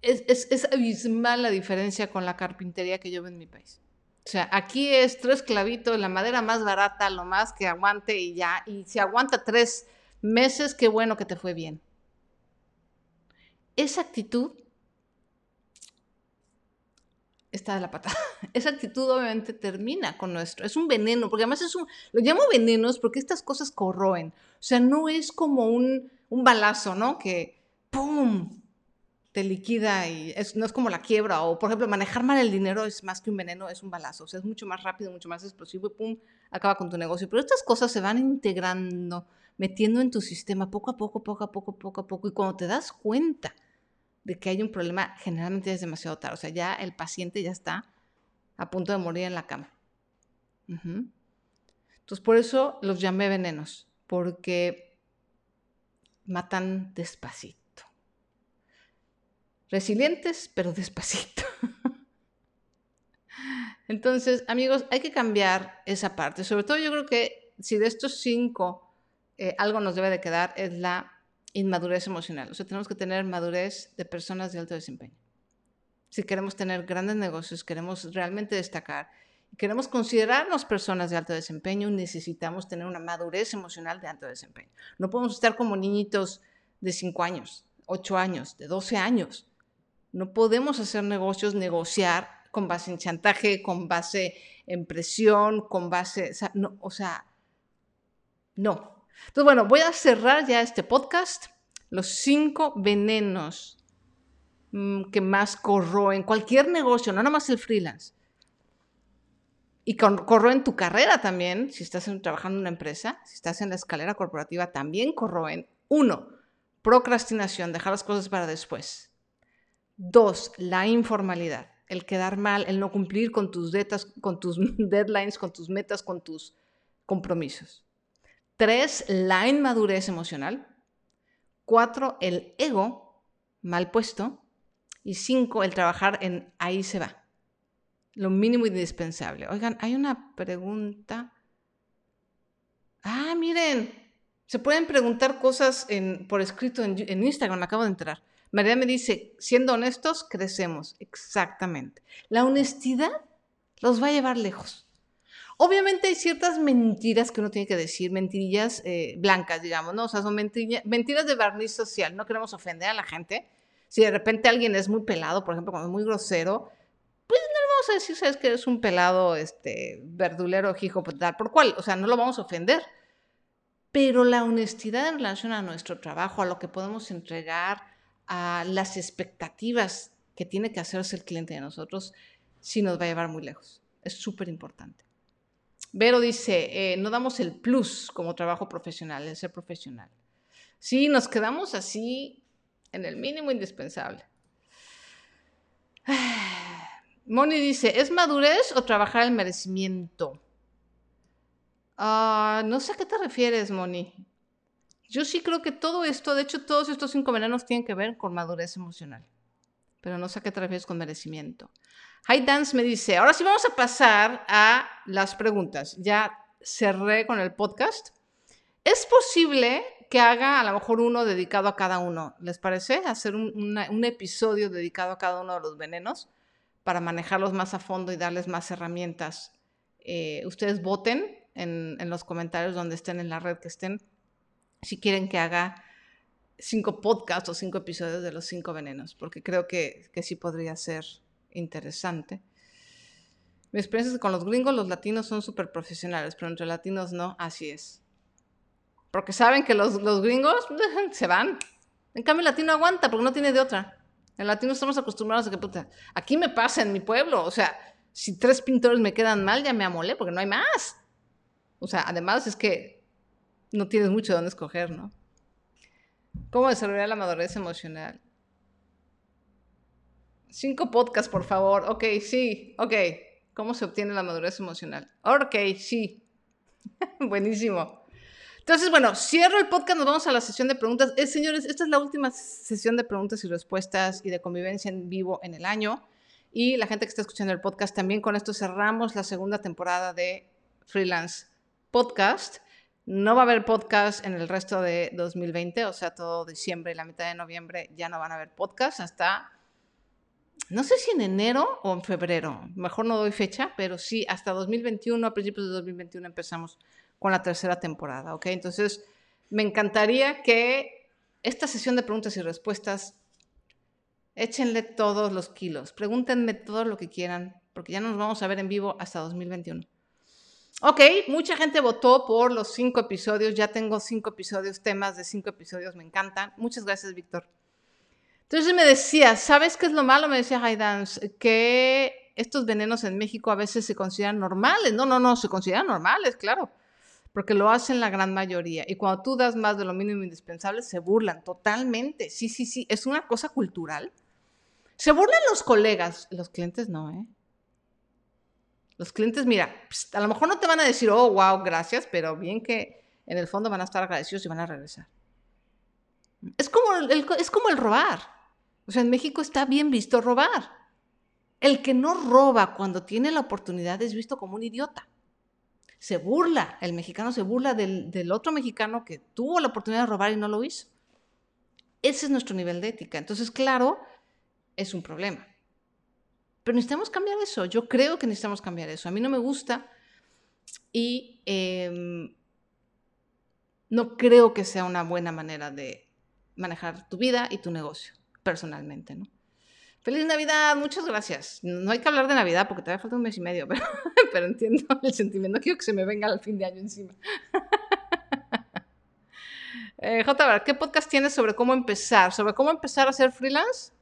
S1: es, abismal la diferencia con la carpintería que yo veo en mi país. O sea, aquí es tres clavitos, la madera más barata, lo más que aguante y ya. Y si aguanta tres meses, qué bueno que te fue bien. Esa actitud está de la patada. Esa actitud obviamente termina con nuestro, es un veneno, porque además es un, lo llamo venenos porque estas cosas corroen. O sea, no es como un, un balazo, ¿no? Que, ¡pum!, te liquida y no es como la quiebra. O, por ejemplo, manejar mal el dinero es más que un veneno, es un balazo. O sea, es mucho más rápido, mucho más explosivo y pum, acaba con tu negocio. Pero estas cosas se van integrando, metiendo en tu sistema poco a poco, poco a poco, poco a poco. Y cuando te das cuenta de que hay un problema, generalmente es demasiado tarde. O sea, ya el paciente ya está a punto de morir en la cama. Entonces, por eso los llamé venenos, porque matan despacito. Resilientes, pero despacito. Entonces, amigos, hay que cambiar esa parte. Sobre todo yo creo que si de estos cinco eh, algo nos debe de quedar es la inmadurez emocional. O sea, tenemos que tener madurez de personas de alto desempeño. Si queremos tener grandes negocios, queremos realmente destacar, queremos considerarnos personas de alto desempeño, necesitamos tener una madurez emocional de alto desempeño. No podemos estar como niñitos de 5 años, 8 años, de 12 años. No podemos hacer negocios, negociar con base en chantaje, con base en presión, con base, o sea, no. Entonces, bueno, voy a cerrar ya este podcast. Los cinco venenos mm, que más corroen cualquier negocio, no nomás el freelance. Y corroen tu carrera también, si estás trabajando en una empresa, si estás en la escalera corporativa, también corroen. Uno, procrastinación, dejar las cosas para después. Dos, la informalidad, el quedar mal, el no cumplir con tus, con tus deadlines, con tus metas, con tus compromisos. Tres, la inmadurez emocional. Cuatro, el ego mal puesto. Y cinco, el trabajar en ahí se va. Lo mínimo indispensable. Oigan, hay una pregunta. Ah, miren, se pueden preguntar cosas por escrito en, en Instagram, me acabo de enterar. María me dice, siendo honestos, crecemos. Exactamente. La honestidad los va a llevar lejos. Obviamente hay ciertas mentiras que uno tiene que decir, mentirillas eh, blancas, digamos, ¿no? O sea, son mentiras de barniz social. No queremos ofender a la gente. Si de repente alguien es muy pelado, por ejemplo, cuando es muy grosero, pues no le vamos a decir, sabes que eres un pelado, este, verdulero, hijo, tal, por cual, o sea, no lo vamos a ofender. Pero la honestidad en relación a nuestro trabajo, a lo que podemos entregar, a las expectativas que tiene que hacerse el cliente de nosotros, sí nos va a llevar muy lejos. Es súper importante. Vero dice, eh, no damos el plus como trabajo profesional, el ser profesional. Sí, nos quedamos así en el mínimo indispensable. Moni dice, ¿es madurez o trabajar el merecimiento? Ah, no sé a qué te refieres, Moni. Yo sí creo que todo esto, de hecho, todos estos cinco venenos tienen que ver con madurez emocional. Pero no sé qué te refieres con merecimiento. High Dance me dice, ahora sí vamos a pasar a las preguntas. Ya cerré con el podcast. Es posible que haga a lo mejor uno dedicado a cada uno. ¿Les parece? Hacer un, episodio dedicado a cada uno de los venenos para manejarlos más a fondo y darles más herramientas. Eh, ustedes voten en, en los comentarios donde estén en la red que estén si quieren que haga cinco podcasts o cinco episodios de los cinco venenos, porque creo que, que sí podría ser interesante. Mi experiencia es que con los gringos los latinos son súper profesionales, pero entre latinos no, así es. Porque saben que los, los gringos se van. En cambio el latino aguanta porque no tiene de otra. En latino estamos acostumbrados a que, puta, aquí me pasa en mi pueblo. O sea, si tres pintores me quedan mal, ya me amolé porque no hay más. O sea, además es que no tienes mucho de dónde escoger, ¿no? ¿Cómo desarrollar la madurez emocional? Cinco podcasts, por favor. Ok, sí, ok. ¿Cómo se obtiene la madurez emocional? Ok, sí. Buenísimo. Entonces, bueno, cierro el podcast, nos vamos a la sesión de preguntas. Eh, señores, esta es la última sesión de preguntas y respuestas y de convivencia en vivo en el año. Y la gente que está escuchando el podcast, también con esto cerramos la segunda temporada de Freelance Podcast. No va a haber podcast en el resto de 2020, o sea, todo diciembre y la mitad de noviembre ya no van a haber podcast hasta, no sé si en enero o en febrero, mejor no doy fecha, pero sí, hasta 2021, a principios de 2021 empezamos con la tercera temporada, ¿ok? Entonces, me encantaría que esta sesión de preguntas y respuestas, échenle todos los kilos, pregúntenme todo lo que quieran, porque ya nos vamos a ver en vivo hasta 2021. Ok, mucha gente votó por los cinco episodios. Ya tengo cinco episodios, temas de cinco episodios, me encantan. Muchas gracias, Víctor. Entonces me decía, ¿sabes qué es lo malo? Me decía Haydance, que estos venenos en México a veces se consideran normales. No, no, no, se consideran normales, claro, porque lo hacen la gran mayoría. Y cuando tú das más de lo mínimo indispensable, se burlan totalmente. Sí, sí, sí, es una cosa cultural. Se burlan los colegas, los clientes no, ¿eh? Los clientes, mira, a lo mejor no te van a decir, oh, wow, gracias, pero bien que en el fondo van a estar agradecidos y van a regresar. Es como el, es como el robar. O sea, en México está bien visto robar. El que no roba cuando tiene la oportunidad es visto como un idiota. Se burla, el mexicano se burla del, otro mexicano que tuvo la oportunidad de robar y no lo hizo. Ese es nuestro nivel de ética. Entonces, claro, es un problema. Pero necesitamos cambiar eso. Yo creo que necesitamos cambiar eso. A mí no me gusta y em, no creo que sea una buena manera de manejar tu vida y tu negocio personalmente, ¿no? Feliz Navidad, muchas gracias. No hay que hablar de Navidad porque todavía falta un mes y medio, pero, entiendo el sentimiento. Quiero que se me venga al fin de año encima. eh, J. ¿qué podcast tienes sobre cómo empezar? ¿Sobre cómo empezar a ser freelance?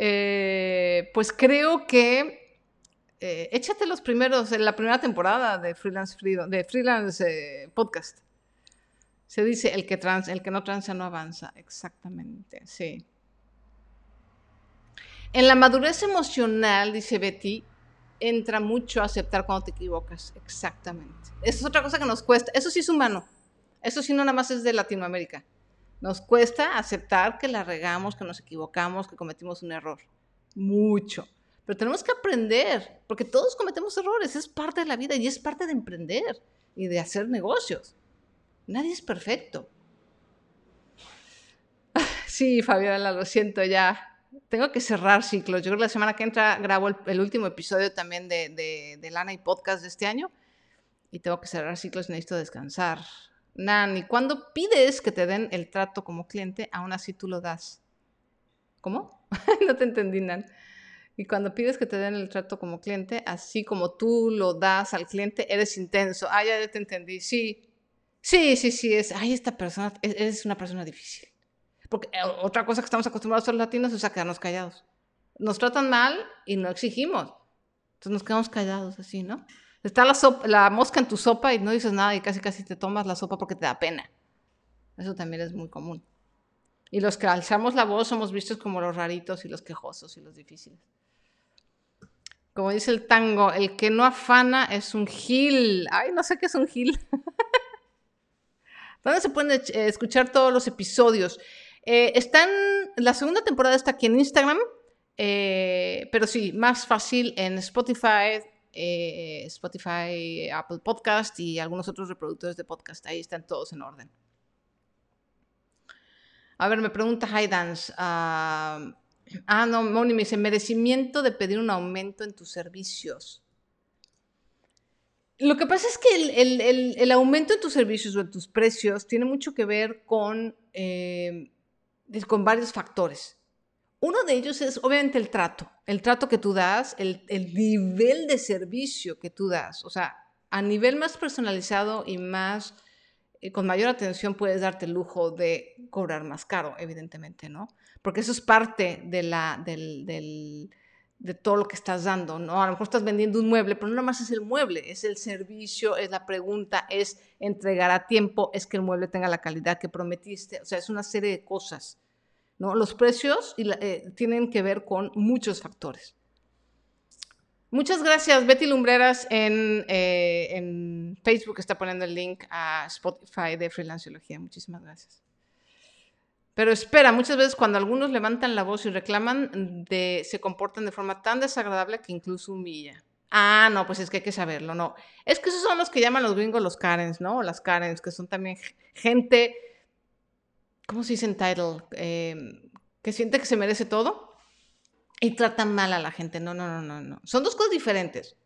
S1: Eh, pues creo que eh, échate los primeros, en la primera temporada de Freelance, de freelance eh, Podcast. Se dice, el que, trans, el que no transa no avanza. Exactamente, sí. En la madurez emocional, dice Betty, entra mucho a aceptar cuando te equivocas. Exactamente. Esa es otra cosa que nos cuesta. Eso sí es humano. Eso sí no nada más es de Latinoamérica. Nos cuesta aceptar que la regamos, que nos equivocamos, que cometimos un error. Mucho. Pero tenemos que aprender, porque todos cometemos errores. Es parte de la vida y es parte de emprender y de hacer negocios. Nadie es perfecto. Sí, Fabiola, lo siento ya tengo que cerrar ciclos. Yo creo que la semana que entra grabo el, último episodio también de, de, Lana y Podcast de este año. Y tengo que cerrar ciclos y necesito descansar. Nan, ¿y cuando pides que te den el trato como cliente, aún así tú lo das? ¿Cómo? no te entendí, Nan. Y cuando pides que te den el trato como cliente, así como tú lo das al cliente, eres intenso. Ah, ya te entendí. Sí. Sí, sí, sí. Es, ay, esta persona, es una persona difícil. Porque eh, otra cosa que estamos acostumbrados a los latinos es a quedarnos callados. Nos tratan mal y no exigimos. Entonces nos quedamos callados así, ¿no? Está la, mosca en tu sopa y no dices nada y casi casi te tomas la sopa porque te da pena. Eso también es muy común. Y los que alzamos la voz somos vistos como los raritos y los quejosos y los difíciles. Como dice el tango, el que no afana es un gil. Ay, no sé qué es un gil. ¿Dónde se pueden eh, escuchar todos los episodios? Eh, están, la segunda temporada está aquí en Instagram, eh, pero sí, más fácil en Spotify, eh, Spotify, Apple Podcast y algunos otros reproductores de podcast. Ahí están todos en orden. A ver, me pregunta Haydance. ah, ah no, Moni me dice, merecimiento de pedir un aumento en tus servicios. Lo que pasa es que el, aumento en tus servicios o en tus precios tiene mucho que ver con con varios factores. Uno de ellos es obviamente el trato, el trato que tú das, el, nivel de servicio que tú das. O sea, a nivel más personalizado y más, eh, con mayor atención puedes darte el lujo de cobrar más caro, evidentemente, ¿no? Porque eso es parte de, de todo lo que estás dando, ¿no? A lo mejor estás vendiendo un mueble, pero no nada más es el mueble, es el servicio, es la pregunta, es entregar a tiempo, es que el mueble tenga la calidad que prometiste, o sea, es una serie de cosas, ¿no? Los precios eh, tienen que ver con muchos factores. Muchas gracias, Betty Lumbreras en, eh, en Facebook está poniendo el link a Spotify de Freelanciología. Muchísimas gracias. Pero espera, muchas veces cuando algunos levantan la voz y reclaman, se comportan de forma tan desagradable que incluso humilla. Ah, no, pues es que hay que saberlo, no. Es que esos son los que llaman los gringos los Karens, ¿no? Las Karens, que son también gente, ¿cómo se dice en title? Em, que siente que se merece todo y tratan mal a la gente. No, no, no, no, no. Son dos cosas diferentes.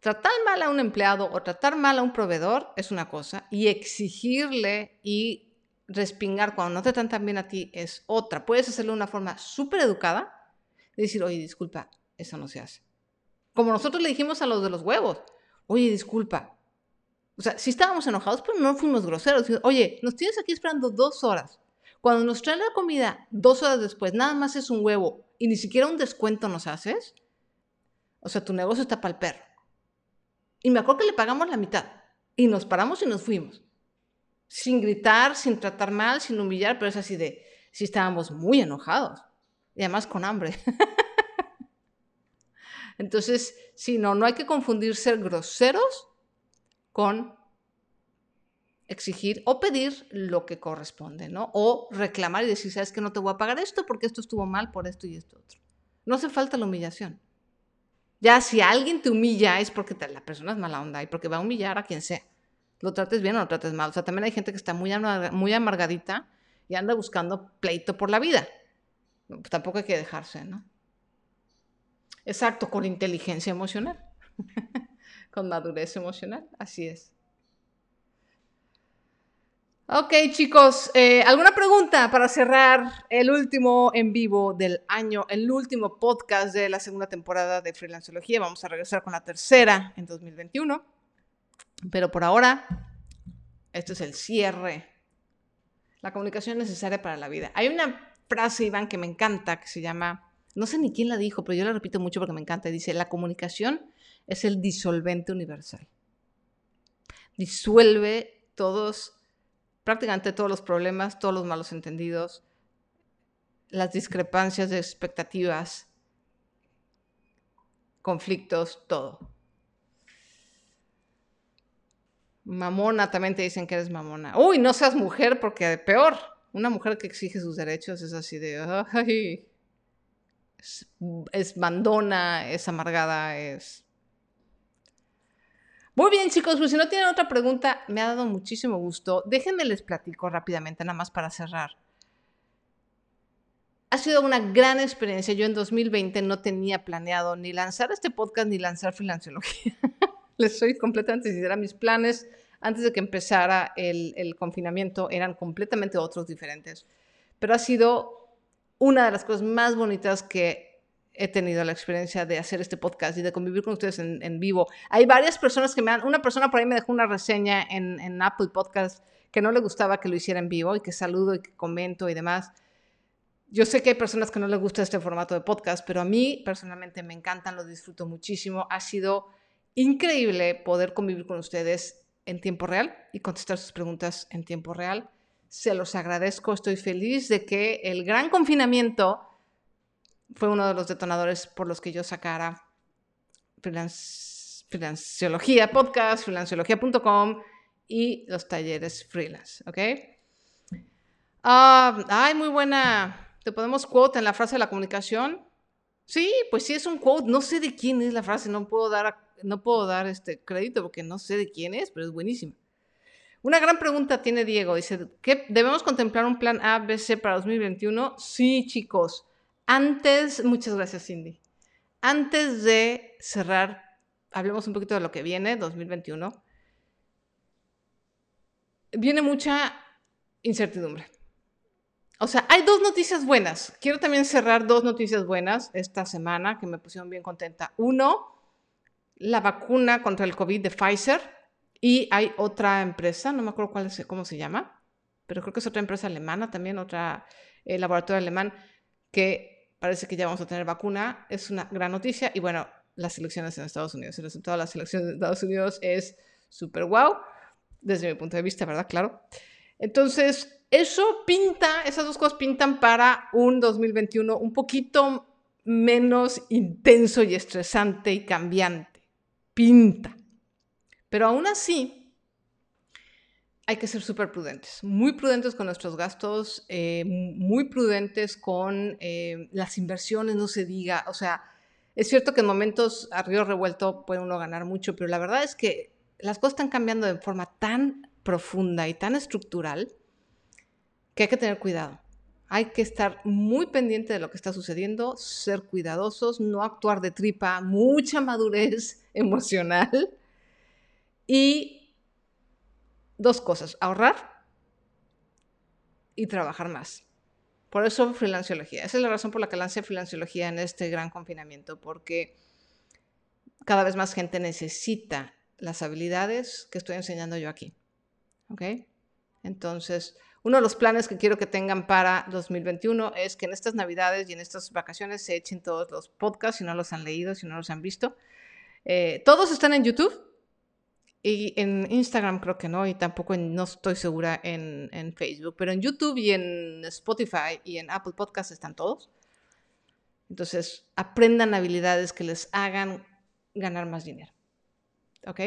S1: Tratar mal a un empleado o tratar mal a un proveedor es una cosa y exigirle y respingar cuando no te tratan bien a ti es otra. Puedes hacerlo de una forma súper educada, de decir, oye, disculpa, eso no se hace. Como nosotros le dijimos a los de los huevos, oye, disculpa. O sea, sí estábamos enojados, pero no fuimos groseros. Oye, nos tienes aquí esperando dos horas. Cuando nos traen la comida dos horas después, nada más es un huevo y ni siquiera un descuento nos haces, o sea, tu negocio está para el perro. Y me acuerdo que le pagamos la mitad y nos paramos y nos fuimos. Sin gritar, sin tratar mal, sin humillar, pero es así de, sí estábamos muy enojados y además con hambre. Entonces, si no, no hay que confundir ser groseros con exigir o pedir lo que corresponde, ¿no? O reclamar y decir, sabes que no te voy a pagar esto porque esto estuvo mal por esto y esto otro. No hace falta la humillación. Ya si alguien te humilla es porque la persona es mala onda y porque va a humillar a quien sea. Lo trates bien o lo trates mal. O sea, también hay gente que está muy, muy amargadita y anda buscando pleito por la vida. Pues tampoco hay que dejarse, ¿no? Exacto, con inteligencia emocional, con madurez emocional, así es. Ok, chicos, eh, ¿alguna pregunta para cerrar el último en vivo del año, el último podcast de la segunda temporada de Freelanceología? Vamos a regresar con la tercera en 2021. Pero por ahora, este es el cierre. La comunicación necesaria para la vida. Hay una frase, Iván, que me encanta, que se llama, no sé ni quién la dijo, pero yo la repito mucho porque me encanta. Dice, la comunicación es el disolvente universal. Disuelve todos prácticamente todos los problemas, todos los malos entendidos, las discrepancias de expectativas, conflictos, todo. Mamona, también te dicen que eres mamona. Uy, no seas mujer porque peor. Una mujer que exige sus derechos es así de, ay, es, es es amargada, es muy bien, chicos, pues si no tienen otra pregunta, me ha dado muchísimo gusto. Déjenme les platico rápidamente, nada más para cerrar. Ha sido una gran experiencia. Yo en 2020 no tenía planeado ni lanzar este podcast ni lanzar Freelanciología. les soy completamente sincera. Mis planes antes de que empezara el confinamiento eran completamente otros, diferentes. Pero ha sido una de las cosas más bonitas que he tenido la experiencia de hacer este podcast y de convivir con ustedes en, vivo. Hay varias personas que me han, una persona por ahí me dejó una reseña en, Apple Podcast que no le gustaba que lo hiciera en vivo y que saludo y que comento y demás. Yo sé que hay personas que no les gusta este formato de podcast, pero a mí personalmente me encantan, lo disfruto muchísimo. Ha sido increíble poder convivir con ustedes en tiempo real y contestar sus preguntas en tiempo real. Se los agradezco, estoy feliz de que el gran confinamiento fue uno de los detonadores por los que yo sacara Freelanciología Podcast, freelanciología.com y los talleres freelance, ¿ok? Ah, ay, muy buena. ¿Te podemos quote en la frase de la comunicación? Sí, pues sí es un quote. No sé de quién es la frase, no puedo dar, no puedo dar este crédito porque no sé de quién es, pero es buenísima. Una gran pregunta tiene Diego. Dice, ¿qué, ¿debemos contemplar un plan A, B, C para 2021? Sí, chicos. Antes, muchas gracias Cindy. Antes de cerrar, hablemos un poquito de lo que viene, 2021. Viene mucha incertidumbre. O sea, hay dos noticias buenas. Quiero también cerrar dos noticias buenas esta semana que me pusieron bien contenta. Uno, la vacuna contra el COVID de Pfizer. Y hay otra empresa, no me acuerdo cuál es, cómo se llama, pero creo que es otra empresa alemana también, otra eh, laboratorio alemán, que parece que ya vamos a tener vacuna, es una gran noticia. Y bueno, las elecciones en Estados Unidos, el resultado de las elecciones de Estados Unidos es súper wow, desde mi punto de vista, ¿verdad? Claro. Entonces, eso pinta, esas dos cosas pintan para un 2021 un poquito menos intenso y estresante y cambiante. Pinta. Pero aún así, hay que ser súper prudentes, muy prudentes con nuestros gastos, eh, muy prudentes con eh, las inversiones, no se diga, o sea, es cierto que en momentos a río revuelto puede uno ganar mucho, pero la verdad es que las cosas están cambiando de forma tan profunda y tan estructural que hay que tener cuidado. Hay que estar muy pendiente de lo que está sucediendo, ser cuidadosos, no actuar de tripa, mucha madurez emocional y dos cosas, ahorrar y trabajar más. Por eso freelanciología. Esa es la razón por la que lancé freelanciología en este gran confinamiento, porque cada vez más gente necesita las habilidades que estoy enseñando yo aquí. ¿Ok? Entonces, Uno de los planes que quiero que tengan para 2021 es que en estas navidades y en estas vacaciones se echen todos los podcasts si no los han leído, si no los han visto. Eh, todos están en YouTube y en Instagram creo que no, y tampoco no estoy segura en, en, Facebook, pero en YouTube y en Spotify y en Apple Podcasts están todos. Entonces, aprendan habilidades que les hagan ganar más dinero. ¿Ok?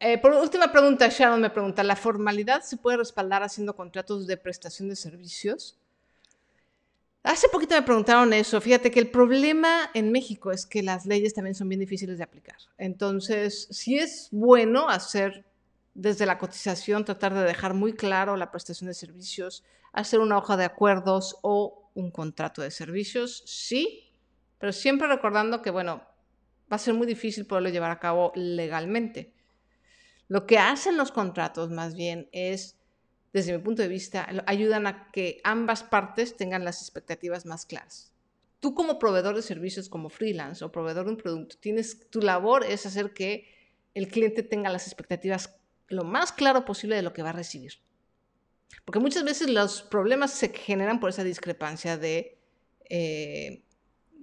S1: Eh, por última pregunta, Sharon me pregunta, ¿la formalidad se puede respaldar haciendo contratos de prestación de servicios? Hace poquito me preguntaron eso. Fíjate que el problema en México es que las leyes también son bien difíciles de aplicar. Entonces, sí es bueno hacer desde la cotización, tratar de dejar muy claro la prestación de servicios, hacer una hoja de acuerdos o un contrato de servicios, sí, pero siempre recordando que, bueno, va a ser muy difícil poderlo llevar a cabo legalmente. Lo que hacen los contratos más bien es, desde mi punto de vista, ayudan a que ambas partes tengan las expectativas más claras. Tú como proveedor de servicios, como freelance o proveedor de un producto, tienes, tu labor es hacer que el cliente tenga las expectativas lo más claro posible de lo que va a recibir. Porque muchas veces los problemas se generan por esa discrepancia de, eh,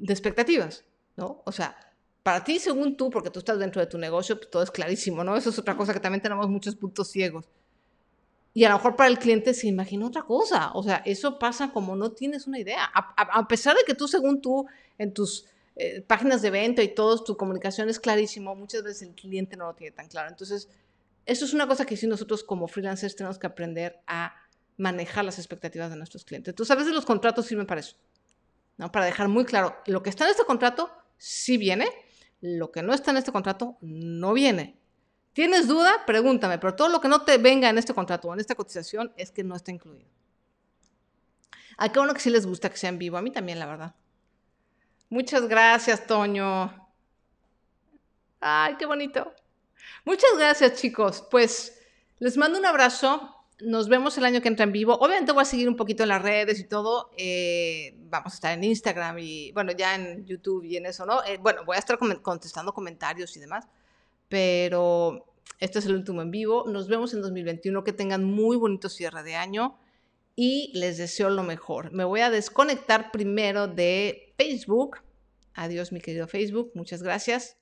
S1: expectativas, ¿no? O sea, para ti, según tú, porque tú estás dentro de tu negocio, pues todo es clarísimo, ¿no? Eso es otra cosa que también tenemos muchos puntos ciegos. Y a lo mejor para el cliente se imagina otra cosa. O sea, eso pasa como no tienes una idea. A, pesar de que tú, según tú, en tus eh, páginas de venta y todo, tu comunicación es clarísimo, muchas veces el cliente no lo tiene tan claro. Entonces, eso es una cosa que sí nosotros como freelancers tenemos que aprender a manejar las expectativas de nuestros clientes. Tú sabes de los contratos sirven para eso, ¿no? Para dejar muy claro, lo que está en este contrato sí viene, lo que no está en este contrato no viene. ¿Tienes duda? Pregúntame, pero todo lo que no te venga en este contrato o en esta cotización es que no está incluido. A qué bueno que sí les gusta que sea en vivo, a mí también, la verdad. Muchas gracias, Toño. Ay, qué bonito. Muchas gracias, chicos. Pues les mando un abrazo nos vemos el año que entra en vivo. Obviamente voy a seguir un poquito en las redes y todo. Eh, vamos a estar en Instagram y, bueno, ya en YouTube y en eso, ¿no? Eh, bueno, voy a estar contestando comentarios y demás. Pero este es el último en vivo. Nos vemos en 2021. Que tengan muy bonito cierre de año y les deseo lo mejor. Me voy a desconectar primero de Facebook. Adiós, mi querido Facebook. Muchas gracias.